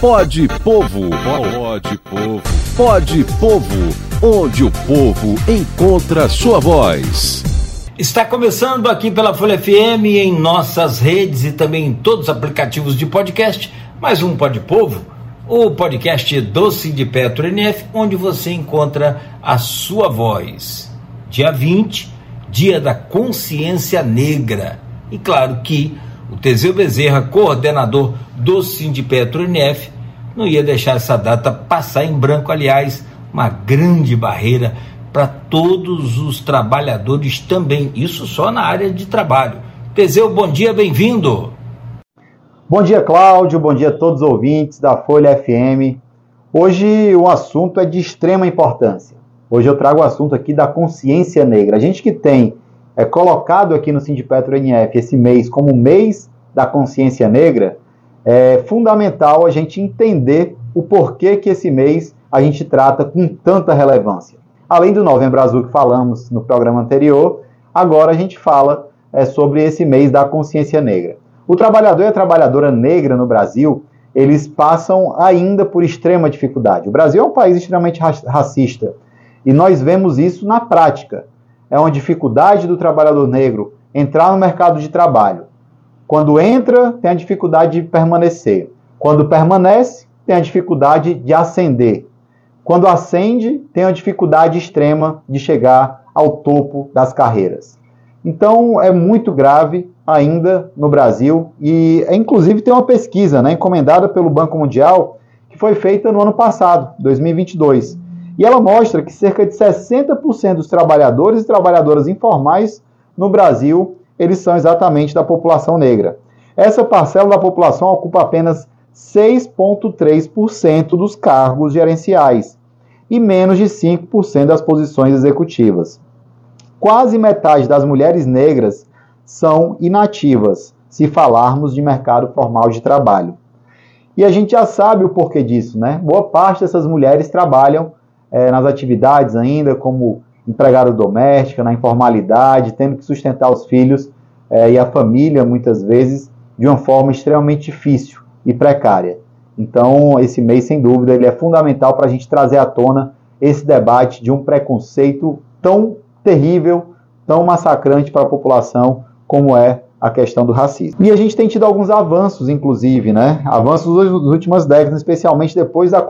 Pode Povo. Pode Povo. Pode Povo. Onde o povo encontra sua voz. Está começando aqui pela Folha FM, em nossas redes e também em todos os aplicativos de podcast, mais um Pode Povo, o podcast do Petro NF, onde você encontra a sua voz. Dia 20, dia da consciência negra. E claro que o Teseu Bezerra, coordenador do Sindipetro NF, não ia deixar essa data passar em branco, aliás, uma grande barreira para todos os trabalhadores também, isso só na área de trabalho. Teseu, bom dia, bem-vindo. Bom dia, Cláudio, bom dia a todos os ouvintes da Folha FM. Hoje o assunto é de extrema importância. Hoje eu trago o assunto aqui da consciência negra. A gente que tem é colocado aqui no Sindipetro NF esse mês como mês da consciência negra, é fundamental a gente entender o porquê que esse mês a gente trata com tanta relevância. Além do Novembro Azul que falamos no programa anterior, agora a gente fala é, sobre esse mês da consciência negra. O trabalhador e a trabalhadora negra no Brasil, eles passam ainda por extrema dificuldade. O Brasil é um país extremamente racista e nós vemos isso na prática é uma dificuldade do trabalhador negro entrar no mercado de trabalho. Quando entra, tem a dificuldade de permanecer. Quando permanece, tem a dificuldade de ascender. Quando ascende, tem a dificuldade extrema de chegar ao topo das carreiras. Então, é muito grave ainda no Brasil e, inclusive, tem uma pesquisa né, encomendada pelo Banco Mundial que foi feita no ano passado, 2022 e ela mostra que cerca de 60% dos trabalhadores e trabalhadoras informais no Brasil, eles são exatamente da população negra. Essa parcela da população ocupa apenas 6,3% dos cargos gerenciais e menos de 5% das posições executivas. Quase metade das mulheres negras são inativas, se falarmos de mercado formal de trabalho. E a gente já sabe o porquê disso, né? Boa parte dessas mulheres trabalham é, nas atividades ainda, como empregada doméstica, na informalidade, tendo que sustentar os filhos é, e a família, muitas vezes, de uma forma extremamente difícil e precária. Então, esse mês, sem dúvida, ele é fundamental para a gente trazer à tona esse debate de um preconceito tão terrível, tão massacrante para a população como é a questão do racismo. E a gente tem tido alguns avanços, inclusive, né? Avanços das últimas décadas, especialmente depois da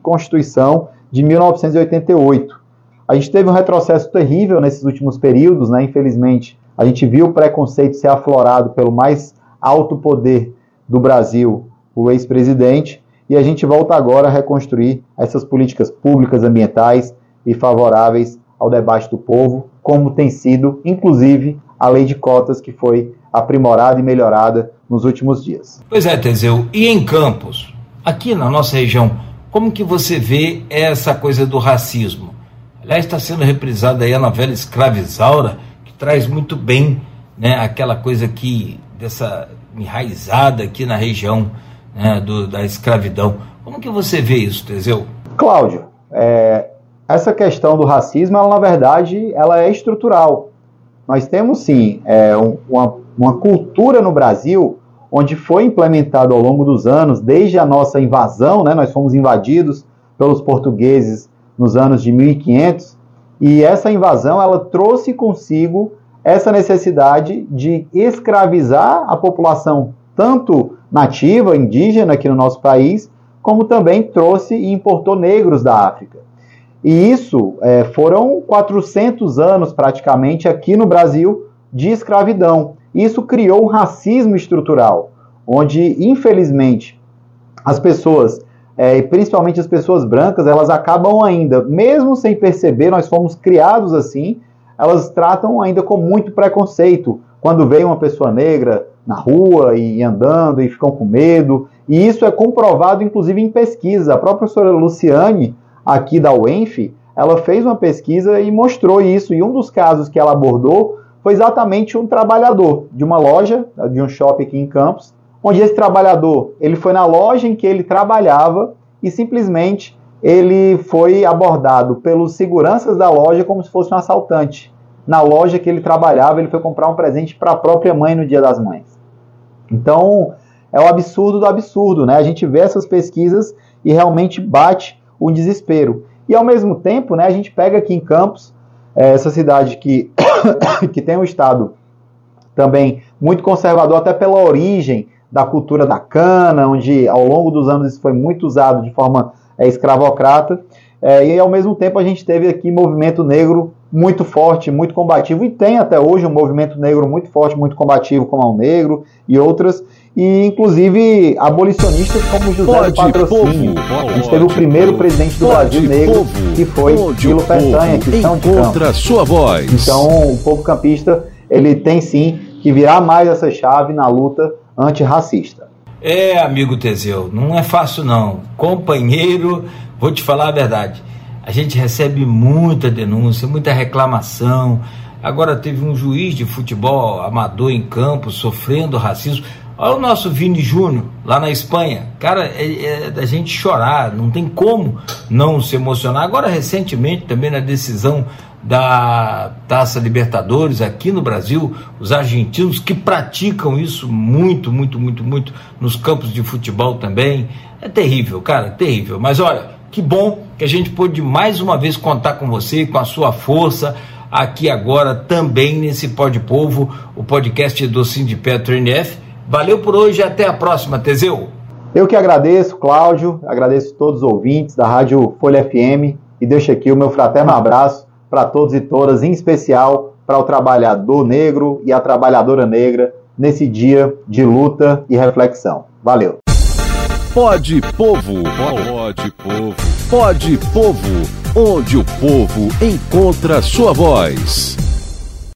Constituição de 1988. A gente teve um retrocesso terrível nesses últimos períodos, né? Infelizmente, a gente viu o preconceito ser aflorado pelo mais alto poder do Brasil, o ex-presidente, e a gente volta agora a reconstruir essas políticas públicas ambientais e favoráveis ao debate do povo, como tem sido, inclusive, a lei de cotas que foi aprimorada e melhorada nos últimos dias. Pois é, Teseu, e em Campos, aqui na nossa região, como que você vê essa coisa do racismo? Aliás, está sendo reprisada aí a novela Escravizaura, que traz muito bem né, aquela coisa que dessa enraizada aqui na região né, do, da escravidão. Como que você vê isso, Teseu? Cláudio, é, essa questão do racismo, ela, na verdade, ela é estrutural. Nós temos, sim, é, uma, uma cultura no Brasil onde foi implementado ao longo dos anos, desde a nossa invasão, né, nós fomos invadidos pelos portugueses nos anos de 1500, e essa invasão ela trouxe consigo essa necessidade de escravizar a população, tanto nativa, indígena aqui no nosso país, como também trouxe e importou negros da África. E isso é, foram 400 anos praticamente aqui no Brasil de escravidão. Isso criou um racismo estrutural, onde, infelizmente, as pessoas, é, principalmente as pessoas brancas, elas acabam ainda, mesmo sem perceber, nós fomos criados assim, elas tratam ainda com muito preconceito. Quando vem uma pessoa negra na rua e andando e ficam com medo, e isso é comprovado inclusive em pesquisa. A própria professora Luciane, aqui da UENF, ela fez uma pesquisa e mostrou isso. E um dos casos que ela abordou foi exatamente um trabalhador de uma loja, de um shopping aqui em Campos, onde esse trabalhador ele foi na loja em que ele trabalhava e simplesmente ele foi abordado pelos seguranças da loja como se fosse um assaltante. Na loja que ele trabalhava, ele foi comprar um presente para a própria mãe no Dia das Mães. Então, é o absurdo do absurdo, né? A gente vê essas pesquisas e realmente bate o desespero. E ao mesmo tempo, né, a gente pega aqui em Campos, essa cidade que, que tem um estado também muito conservador, até pela origem da cultura da cana, onde ao longo dos anos isso foi muito usado de forma é, escravocrata. É, e ao mesmo tempo a gente teve aqui movimento negro muito forte, muito combativo, e tem até hoje um movimento negro muito forte, muito combativo, como o Negro e outras, e inclusive abolicionistas como José pode, do Patrocínio. Povo, a gente teve o primeiro presidente do Brasil negro, povo, que foi Tilo Peçanha, que são de Campos. sua voz. Então, o povo campista, ele tem sim que virar mais essa chave na luta antirracista. É, amigo Teseu, não é fácil não. Companheiro, vou te falar a verdade a gente recebe muita denúncia, muita reclamação. Agora teve um juiz de futebol amador em campo sofrendo racismo. Olha o nosso Vini Júnior lá na Espanha. Cara, é, é da gente chorar, não tem como não se emocionar. Agora, recentemente, também na decisão da Taça Libertadores aqui no Brasil, os argentinos que praticam isso muito, muito, muito, muito nos campos de futebol também. É terrível, cara, terrível. Mas olha, que bom que a gente pôde mais uma vez contar com você, com a sua força, aqui agora também nesse Pod Povo, o podcast do Sindipetro NF. Valeu por hoje, até a próxima, Teseu. Eu que agradeço, Cláudio, agradeço todos os ouvintes da Rádio Folha FM e deixo aqui o meu fraterno abraço para todos e todas, em especial para o trabalhador negro e a trabalhadora negra nesse dia de luta e reflexão. Valeu! Pode Povo. Pode Povo. Pode Povo. Onde o povo encontra sua voz.